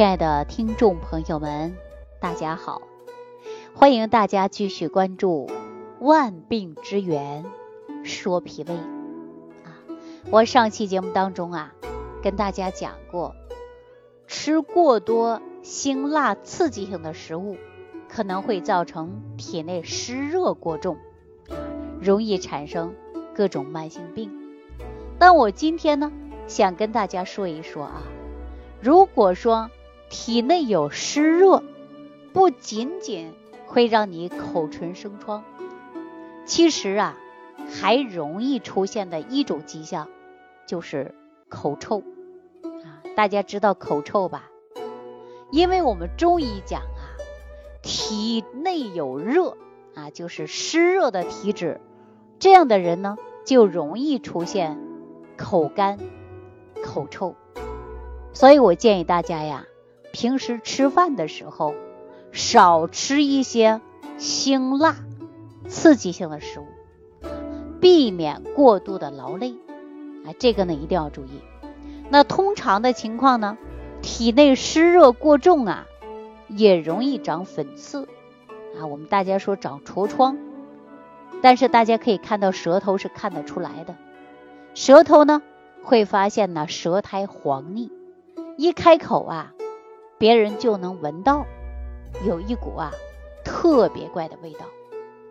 亲爱的听众朋友们，大家好！欢迎大家继续关注《万病之源说脾胃》啊。我上期节目当中啊，跟大家讲过，吃过多辛辣刺激性的食物，可能会造成体内湿热过重，容易产生各种慢性病。但我今天呢，想跟大家说一说啊，如果说体内有湿热，不仅仅会让你口唇生疮，其实啊，还容易出现的一种迹象就是口臭啊。大家知道口臭吧？因为我们中医讲啊，体内有热啊，就是湿热的体质，这样的人呢，就容易出现口干、口臭。所以我建议大家呀。平时吃饭的时候，少吃一些辛辣、刺激性的食物，避免过度的劳累。啊，这个呢一定要注意。那通常的情况呢，体内湿热过重啊，也容易长粉刺啊。我们大家说长痤疮，但是大家可以看到舌头是看得出来的，舌头呢会发现呢舌苔黄腻，一开口啊。别人就能闻到有一股啊特别怪的味道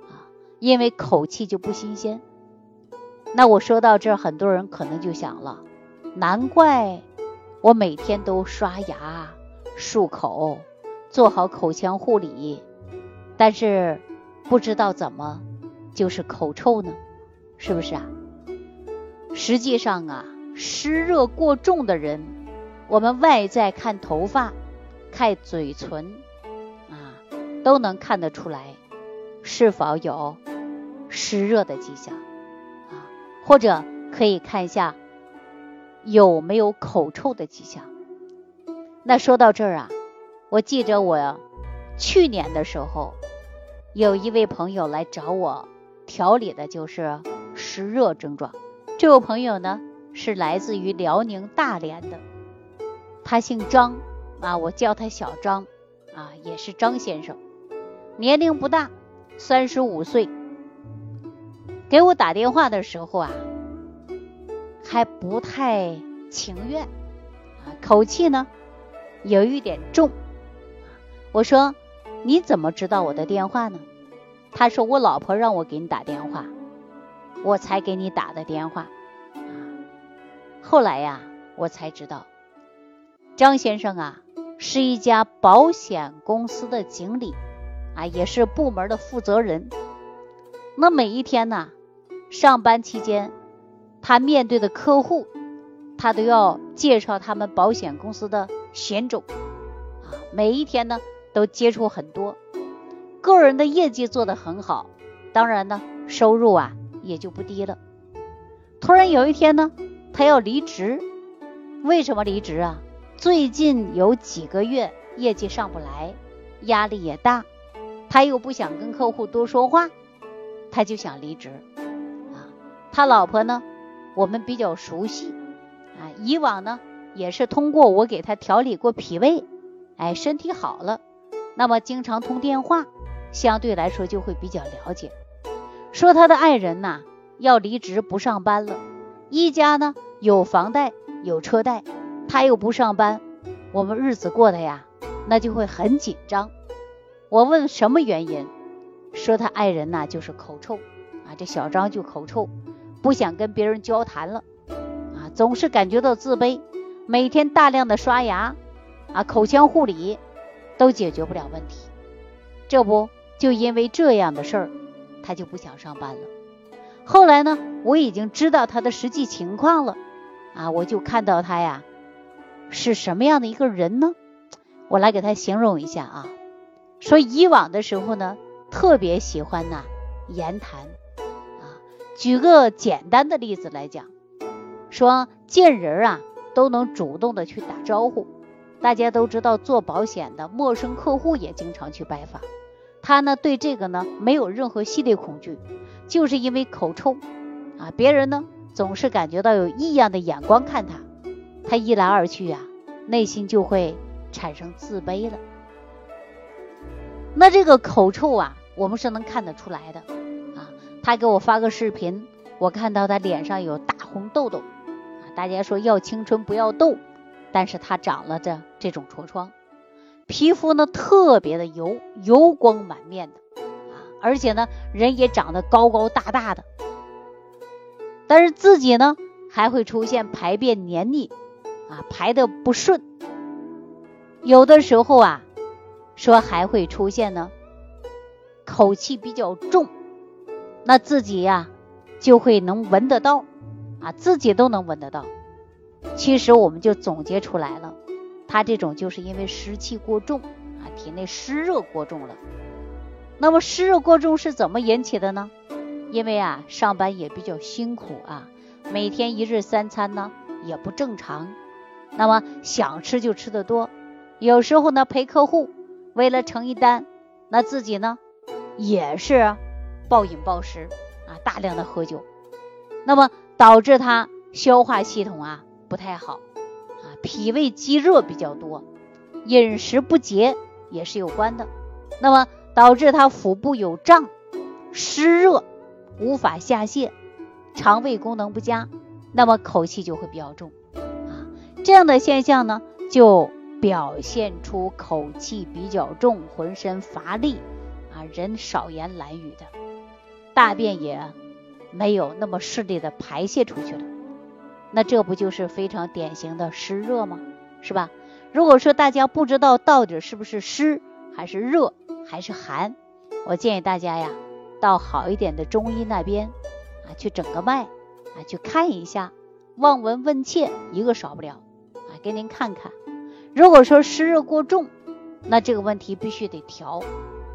啊，因为口气就不新鲜。那我说到这儿，很多人可能就想了，难怪我每天都刷牙、漱口，做好口腔护理，但是不知道怎么就是口臭呢？是不是啊？实际上啊，湿热过重的人，我们外在看头发。看嘴唇啊，都能看得出来是否有湿热的迹象啊，或者可以看一下有没有口臭的迹象。那说到这儿啊，我记着我去年的时候，有一位朋友来找我调理的就是湿热症状。这位朋友呢是来自于辽宁大连的，他姓张。啊，我叫他小张，啊，也是张先生，年龄不大，三十五岁。给我打电话的时候啊，还不太情愿，啊，口气呢有一点重。我说你怎么知道我的电话呢？他说我老婆让我给你打电话，我才给你打的电话。后来呀，我才知道，张先生啊。是一家保险公司的经理，啊，也是部门的负责人。那每一天呢，上班期间，他面对的客户，他都要介绍他们保险公司的险种，啊，每一天呢都接触很多，个人的业绩做得很好，当然呢，收入啊也就不低了。突然有一天呢，他要离职，为什么离职啊？最近有几个月业绩上不来，压力也大，他又不想跟客户多说话，他就想离职。啊，他老婆呢，我们比较熟悉，啊，以往呢也是通过我给他调理过脾胃，哎，身体好了，那么经常通电话，相对来说就会比较了解。说他的爱人呐要离职不上班了，一家呢有房贷有车贷。他又不上班，我们日子过得呀，那就会很紧张。我问什么原因，说他爱人呐就是口臭啊，这小张就口臭，不想跟别人交谈了啊，总是感觉到自卑，每天大量的刷牙啊，口腔护理都解决不了问题。这不就因为这样的事儿，他就不想上班了。后来呢，我已经知道他的实际情况了啊，我就看到他呀。是什么样的一个人呢？我来给他形容一下啊。说以往的时候呢，特别喜欢呐言谈啊。举个简单的例子来讲，说见人啊都能主动的去打招呼。大家都知道做保险的陌生客户也经常去拜访。他呢对这个呢没有任何心理恐惧，就是因为口臭啊，别人呢总是感觉到有异样的眼光看他。他一来二去呀，内心就会产生自卑了。那这个口臭啊，我们是能看得出来的啊。他给我发个视频，我看到他脸上有大红痘痘啊。大家说要青春不要痘，但是他长了这这种痤疮，皮肤呢特别的油，油光满面的啊，而且呢人也长得高高大大的，但是自己呢还会出现排便黏腻啊，排的不顺，有的时候啊。说还会出现呢，口气比较重，那自己呀就会能闻得到，啊，自己都能闻得到。其实我们就总结出来了，他这种就是因为湿气过重啊，体内湿热过重了。那么湿热过重是怎么引起的呢？因为啊上班也比较辛苦啊，每天一日三餐呢也不正常，那么想吃就吃的多，有时候呢陪客户。为了成一单，那自己呢也是暴饮暴食啊，大量的喝酒，那么导致他消化系统啊不太好啊，脾胃积热比较多，饮食不节也是有关的。那么导致他腹部有胀、湿热，无法下泻，肠胃功能不佳，那么口气就会比较重。这样的现象呢就。表现出口气比较重，浑身乏力啊，人少言懒语的，大便也没有那么顺利的排泄出去了，那这不就是非常典型的湿热吗？是吧？如果说大家不知道到底是不是湿还是热还是寒，我建议大家呀，到好一点的中医那边啊去整个脉啊去看一下，望闻问切一个少不了，给您看看。如果说湿热过重，那这个问题必须得调，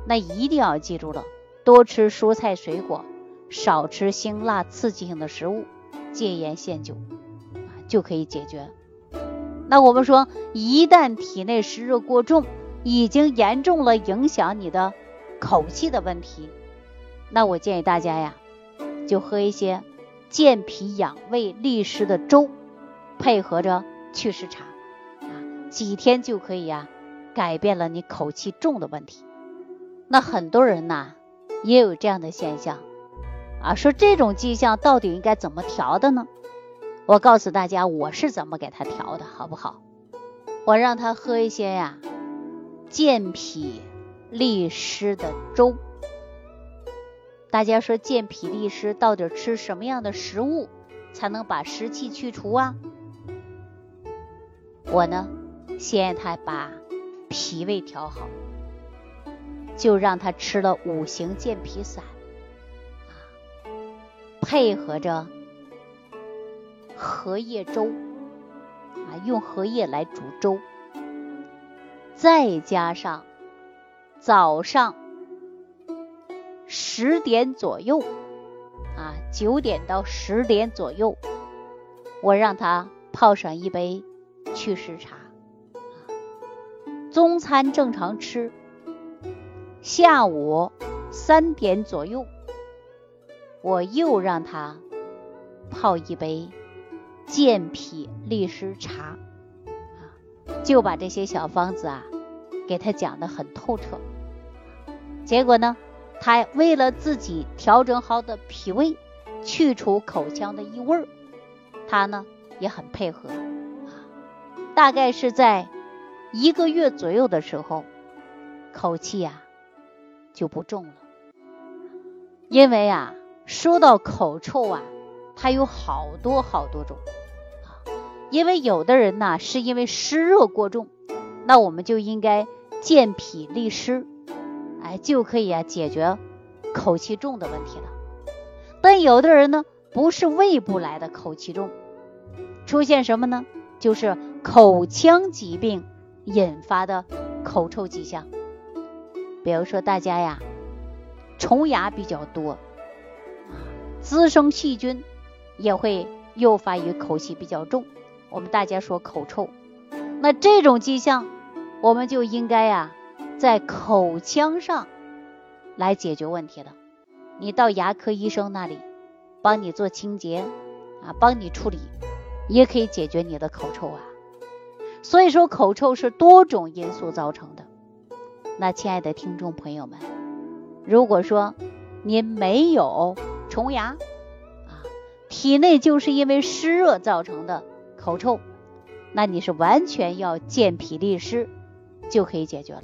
那一定要记住了，多吃蔬菜水果，少吃辛辣刺激性的食物，戒烟限酒，就可以解决。那我们说，一旦体内湿热过重，已经严重了影响你的口气的问题，那我建议大家呀，就喝一些健脾养胃利湿的粥，配合着祛湿茶。啊几天就可以呀，改变了你口气重的问题。那很多人呐，也有这样的现象啊，说这种迹象到底应该怎么调的呢？我告诉大家，我是怎么给他调的，好不好？我让他喝一些呀，健脾利湿的粥。大家说健脾利湿到底吃什么样的食物才能把湿气去除啊？我呢？先让他把脾胃调好，就让他吃了五行健脾散，啊，配合着荷叶粥，啊，用荷叶来煮粥，再加上早上十点左右，啊，九点到十点左右，我让他泡上一杯祛湿茶。中餐正常吃，下午三点左右，我又让他泡一杯健脾利湿茶，就把这些小方子啊给他讲的很透彻。结果呢，他为了自己调整好的脾胃，去除口腔的异味儿，他呢也很配合，大概是在。一个月左右的时候，口气呀就不重了。因为啊，说到口臭啊，它有好多好多种。因为有的人呢，是因为湿热过重，那我们就应该健脾利湿，哎，就可以啊解决口气重的问题了。但有的人呢，不是胃部来的口气重，出现什么呢？就是口腔疾病。引发的口臭迹象，比如说大家呀，虫牙比较多，滋生细菌也会诱发于口气比较重。我们大家说口臭，那这种迹象，我们就应该呀，在口腔上来解决问题了。你到牙科医生那里，帮你做清洁啊，帮你处理，也可以解决你的口臭啊。所以说口臭是多种因素造成的。那亲爱的听众朋友们，如果说您没有虫牙啊，体内就是因为湿热造成的口臭，那你是完全要健脾利湿就可以解决了。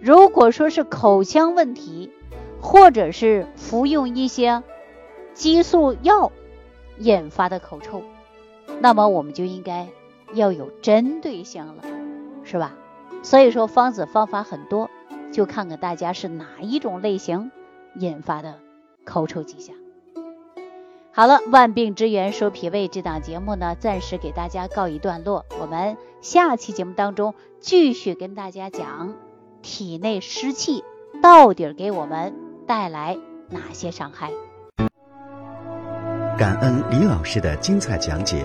如果说是口腔问题，或者是服用一些激素药引发的口臭，那么我们就应该要有针对性了，是吧？所以说方子方法很多，就看看大家是哪一种类型引发的口臭迹象。好了，万病之源说脾胃这档节目呢，暂时给大家告一段落，我们下期节目当中继续跟大家讲。体内湿气到底给我们带来哪些伤害？感恩李老师的精彩讲解。